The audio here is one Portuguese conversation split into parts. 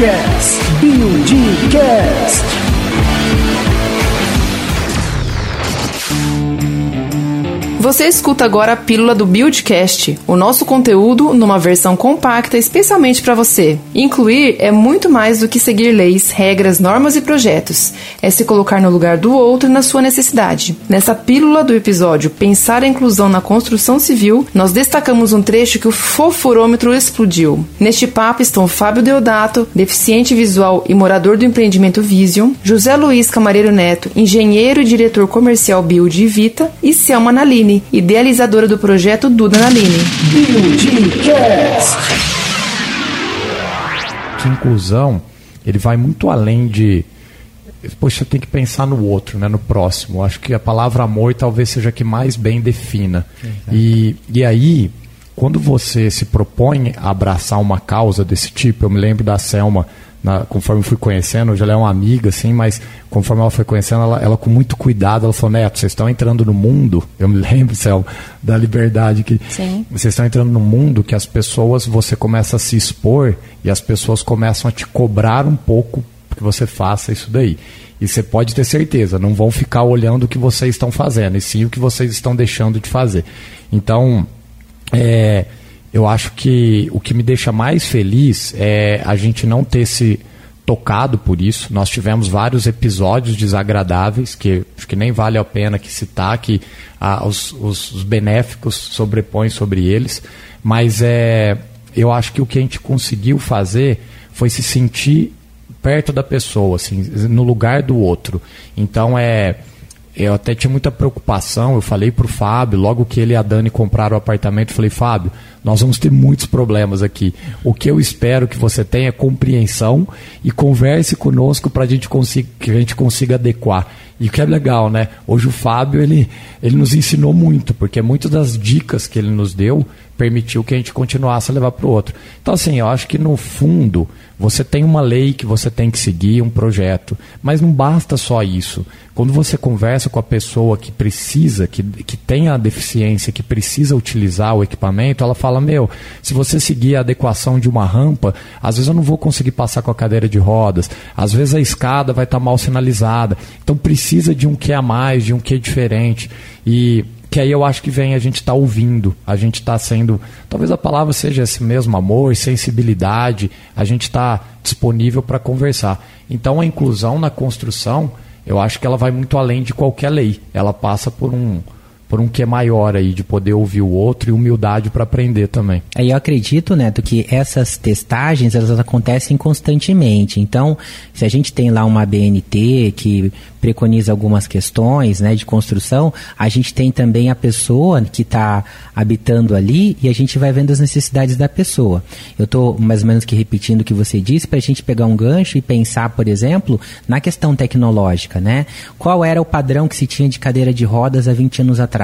Buildcast. Buildcast. Você escuta agora a pílula do Buildcast, o nosso conteúdo numa versão compacta especialmente para você. Incluir é muito mais do que seguir leis, regras, normas e projetos. É se colocar no lugar do outro na sua necessidade. Nessa pílula do episódio Pensar a Inclusão na Construção Civil, nós destacamos um trecho que o fofurômetro explodiu. Neste papo estão Fábio Deodato, deficiente visual e morador do empreendimento Vision, José Luiz Camareiro Neto, engenheiro e diretor comercial Build e Vita, e Selma Naline, Naline, idealizadora do projeto Duda Naline. Que inclusão, ele vai muito além de poxa, tem que pensar no outro, né, no próximo. Acho que a palavra amor talvez seja a que mais bem defina. E, e aí, quando você se propõe a abraçar uma causa desse tipo, eu me lembro da Selma na, conforme fui conhecendo, hoje ela é uma amiga, assim, mas conforme ela foi conhecendo, ela, ela com muito cuidado, ela falou, Neto, vocês estão entrando no mundo, eu me lembro, Céu, da liberdade, que Sim. vocês estão entrando no mundo que as pessoas, você começa a se expor e as pessoas começam a te cobrar um pouco que você faça isso daí. E você pode ter certeza, não vão ficar olhando o que vocês estão fazendo, e sim o que vocês estão deixando de fazer. Então, é, eu acho que o que me deixa mais feliz é a gente não ter se tocado por isso. Nós tivemos vários episódios desagradáveis que acho que nem vale a pena que citar que ah, os, os, os, benéficos sobrepõem sobre eles, mas é eu acho que o que a gente conseguiu fazer foi se sentir perto da pessoa, assim, no lugar do outro. Então é eu até tinha muita preocupação, eu falei para o Fábio, logo que ele e a Dani compraram o apartamento, falei, Fábio, nós vamos ter muitos problemas aqui. O que eu espero que você tenha é compreensão e converse conosco para que a gente consiga adequar. E o que é legal, né? Hoje o Fábio, ele, ele nos ensinou muito, porque muitas das dicas que ele nos deu permitiu que a gente continuasse a levar para o outro. Então, assim, eu acho que no fundo você tem uma lei que você tem que seguir, um projeto, mas não basta só isso. Quando você conversa com a pessoa que precisa, que, que tem a deficiência, que precisa utilizar o equipamento, ela fala: Meu, se você seguir a adequação de uma rampa, às vezes eu não vou conseguir passar com a cadeira de rodas, às vezes a escada vai estar tá mal sinalizada. Então precisa de um que a mais, de um que diferente. E que aí eu acho que vem a gente estar tá ouvindo, a gente está sendo, talvez a palavra seja esse mesmo amor, sensibilidade, a gente está disponível para conversar. Então a inclusão na construção, eu acho que ela vai muito além de qualquer lei. Ela passa por um por um que é maior aí, de poder ouvir o outro e humildade para aprender também. Aí eu acredito, Neto, que essas testagens elas acontecem constantemente. Então, se a gente tem lá uma BNT que preconiza algumas questões né, de construção, a gente tem também a pessoa que está habitando ali e a gente vai vendo as necessidades da pessoa. Eu estou mais ou menos que repetindo o que você disse para a gente pegar um gancho e pensar, por exemplo, na questão tecnológica. Né? Qual era o padrão que se tinha de cadeira de rodas há 20 anos atrás?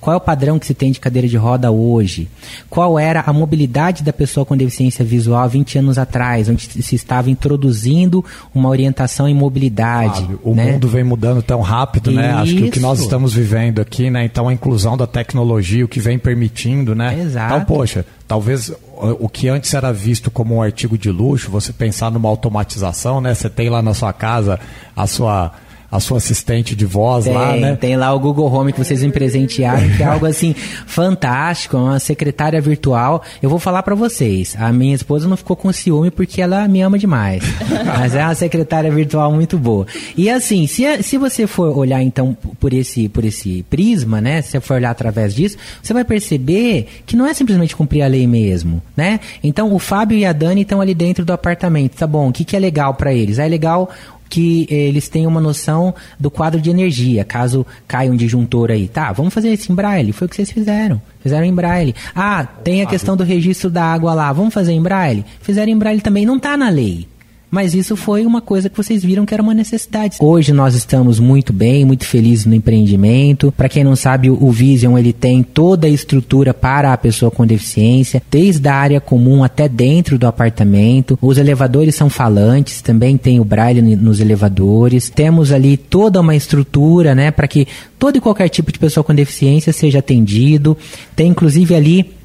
Qual é o padrão que se tem de cadeira de roda hoje? Qual era a mobilidade da pessoa com deficiência visual há 20 anos atrás, onde se estava introduzindo uma orientação em mobilidade? Fábio, o né? mundo vem mudando tão rápido, né? Isso. Acho que o que nós estamos vivendo aqui, né? Então a inclusão da tecnologia, o que vem permitindo, né? Exato. Então, poxa, talvez o que antes era visto como um artigo de luxo, você pensar numa automatização, né? Você tem lá na sua casa a sua a sua assistente de voz tem, lá, né? Tem lá o Google Home que vocês me presentearam, que é algo assim fantástico, uma secretária virtual. Eu vou falar para vocês, a minha esposa não ficou com ciúme porque ela me ama demais. Mas é uma secretária virtual muito boa. E assim, se, se você for olhar então por esse, por esse prisma, né? Se você for olhar através disso, você vai perceber que não é simplesmente cumprir a lei mesmo, né? Então o Fábio e a Dani estão ali dentro do apartamento, tá bom? O que, que é legal para eles? É legal que eles tenham uma noção do quadro de energia, caso caia um disjuntor aí. Tá, vamos fazer isso em braille, foi o que vocês fizeram. Fizeram em braille. Ah, tem a questão do registro da água lá, vamos fazer em braille? Fizeram em braille também, não está na lei. Mas isso foi uma coisa que vocês viram que era uma necessidade. Hoje nós estamos muito bem, muito felizes no empreendimento. Para quem não sabe, o Vision ele tem toda a estrutura para a pessoa com deficiência, desde a área comum até dentro do apartamento. Os elevadores são falantes, também tem o braille nos elevadores. Temos ali toda uma estrutura, né, para que todo e qualquer tipo de pessoa com deficiência seja atendido. Tem inclusive ali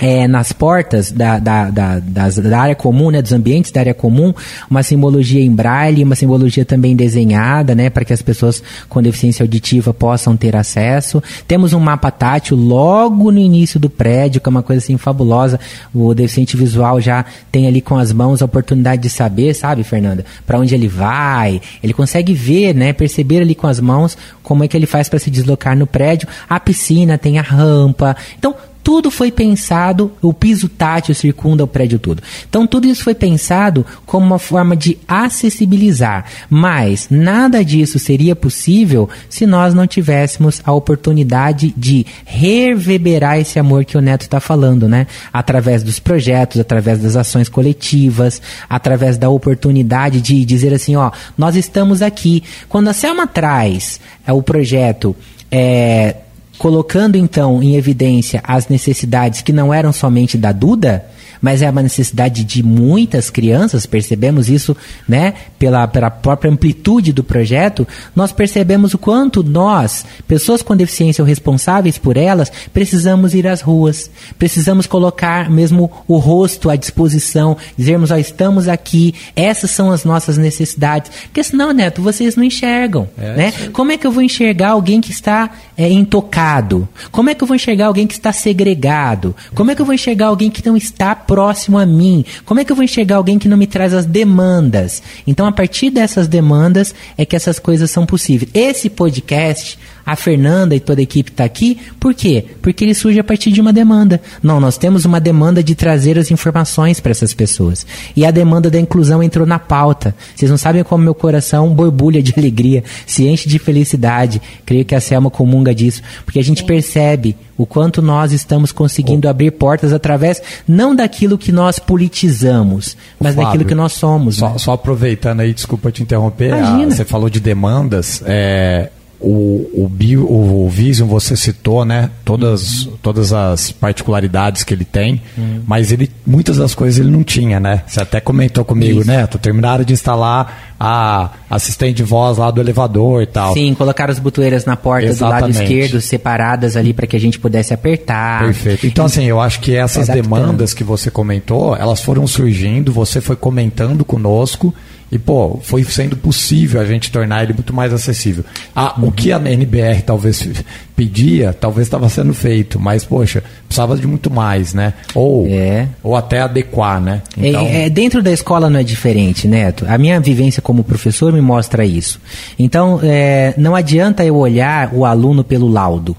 é, nas portas da, da, da, da área comum, né, dos ambientes da área comum, uma simbologia em braille, uma simbologia também desenhada, né, para que as pessoas com deficiência auditiva possam ter acesso. Temos um mapa tátil logo no início do prédio, que é uma coisa assim fabulosa. O deficiente visual já tem ali com as mãos a oportunidade de saber, sabe, Fernanda, para onde ele vai. Ele consegue ver, né, perceber ali com as mãos como é que ele faz para se deslocar no prédio. A piscina tem a rampa. Então, tudo foi pensado, o piso tátil circunda o prédio todo. Então tudo isso foi pensado como uma forma de acessibilizar, mas nada disso seria possível se nós não tivéssemos a oportunidade de reverberar esse amor que o Neto está falando, né? Através dos projetos, através das ações coletivas, através da oportunidade de dizer assim, ó, nós estamos aqui. Quando a Selma traz é, o projeto é, colocando então em evidência as necessidades que não eram somente da Duda, mas é uma necessidade de muitas crianças, percebemos isso né, pela, pela própria amplitude do projeto, nós percebemos o quanto nós, pessoas com deficiência ou responsáveis por elas, precisamos ir às ruas, precisamos colocar mesmo o rosto à disposição, dizermos, ó, estamos aqui, essas são as nossas necessidades. Porque senão, Neto, vocês não enxergam. É, né? Como é que eu vou enxergar alguém que está é, intocado? Como é que eu vou enxergar alguém que está segregado? Como é que eu vou enxergar alguém que não está próximo a mim? Como é que eu vou enxergar alguém que não me traz as demandas? Então, a partir dessas demandas é que essas coisas são possíveis. Esse podcast, a Fernanda e toda a equipe está aqui, por quê? Porque ele surge a partir de uma demanda. Não, nós temos uma demanda de trazer as informações para essas pessoas. E a demanda da inclusão entrou na pauta. Vocês não sabem como meu coração borbulha de alegria, se enche de felicidade. Creio que a Selma comunga disso, porque a gente percebe o quanto nós estamos conseguindo oh. abrir portas através não daquilo que nós politizamos, mas Fábio, daquilo que nós somos. Só, né? só aproveitando aí, desculpa te interromper, a, você falou de demandas. É, o, o, bio, o Vision você citou, né? Todas, uhum. todas as particularidades que ele tem, uhum. mas ele muitas das coisas ele não tinha, né? Você até comentou comigo, Isso. né? Terminaram de instalar a assistente de voz lá do elevador e tal. Sim, colocaram as butoeiras na porta Exatamente. do lado esquerdo, separadas ali para que a gente pudesse apertar. Perfeito. Então, assim, eu acho que essas demandas que você comentou, elas foram surgindo, você foi comentando conosco e, pô, foi sendo possível a gente tornar ele muito mais acessível. Ah, uhum. O que a NBR talvez pedia, talvez estava sendo feito, mas, poxa, precisava de muito mais, né? Ou, é. ou até adequar, né? É, então... É, é, dentro da escola não é diferente, Neto. A minha vivência como professor me mostra isso. Então, é, não adianta eu olhar o aluno pelo laudo.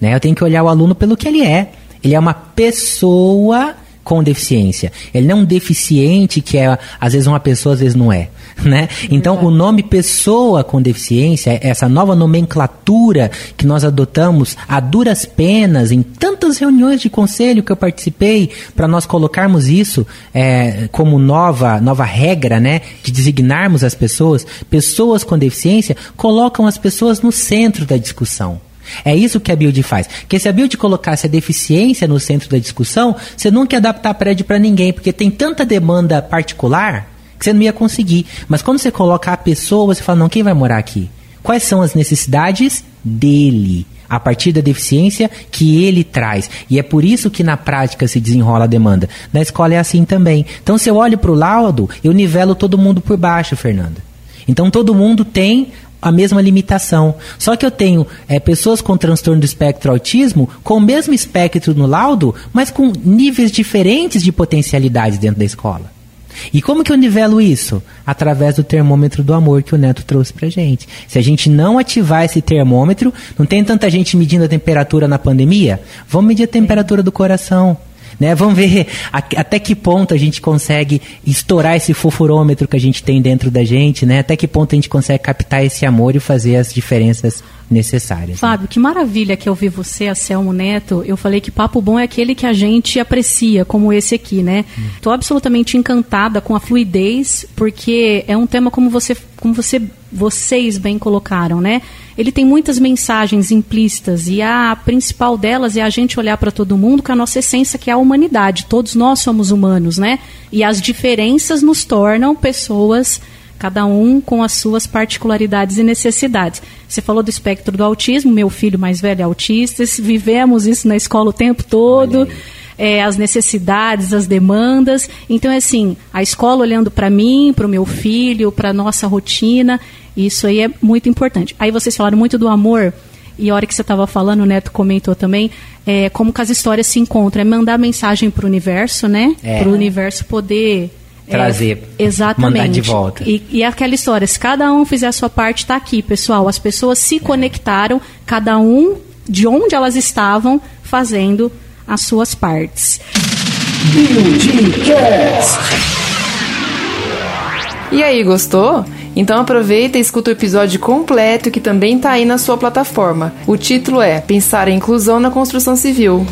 Né? Eu tenho que olhar o aluno pelo que ele é. Ele é uma pessoa com deficiência. Ele não é um deficiente que é, às vezes, uma pessoa, às vezes não é. Né? Então, o nome pessoa com deficiência, essa nova nomenclatura que nós adotamos a duras penas em tantas reuniões de conselho que eu participei, para nós colocarmos isso é, como nova, nova regra né, de designarmos as pessoas, pessoas com deficiência, colocam as pessoas no centro da discussão. É isso que a build faz. Porque se a build colocasse a deficiência no centro da discussão, você nunca ia adaptar prédio para ninguém, porque tem tanta demanda particular que você não ia conseguir. Mas quando você coloca a pessoa, você fala, não, quem vai morar aqui? Quais são as necessidades dele? a partir da deficiência que ele traz. E é por isso que na prática se desenrola a demanda. Na escola é assim também. Então, se eu olho para o laudo, eu nivelo todo mundo por baixo, Fernanda. Então, todo mundo tem a mesma limitação. Só que eu tenho é, pessoas com transtorno do espectro autismo com o mesmo espectro no laudo, mas com níveis diferentes de potencialidade dentro da escola. E como que eu nivelo isso? Através do termômetro do amor que o Neto trouxe pra gente. Se a gente não ativar esse termômetro, não tem tanta gente medindo a temperatura na pandemia? Vamos medir a temperatura do coração. Né? Vamos ver até que ponto a gente consegue estourar esse fofurômetro que a gente tem dentro da gente, né? Até que ponto a gente consegue captar esse amor e fazer as diferenças necessárias. Né? Fábio, né? que maravilha que eu vi você, a Selmo Neto. Eu falei que papo bom é aquele que a gente aprecia, como esse aqui, né? Estou hum. absolutamente encantada com a fluidez, porque é um tema como você, como você, vocês bem colocaram, né? Ele tem muitas mensagens implícitas e a principal delas é a gente olhar para todo mundo com a nossa essência, que é a humanidade. Todos nós somos humanos, né? E as diferenças nos tornam pessoas cada um com as suas particularidades e necessidades. Você falou do espectro do autismo, meu filho mais velho é autista, vivemos isso na escola o tempo todo. É, as necessidades, as demandas. Então, é assim, a escola olhando para mim, para o meu filho, para nossa rotina, isso aí é muito importante. Aí vocês falaram muito do amor. E a hora que você estava falando, o Neto comentou também, é, como que as histórias se encontram. É mandar mensagem para o universo, né? É. Para o universo poder Trazer, é, exatamente. mandar de volta. E, e aquela história, se cada um fizer a sua parte, está aqui, pessoal. As pessoas se conectaram, cada um de onde elas estavam, fazendo as suas partes. E aí, gostou? Então aproveita e escuta o episódio completo que também tá aí na sua plataforma. O título é Pensar em Inclusão na Construção Civil.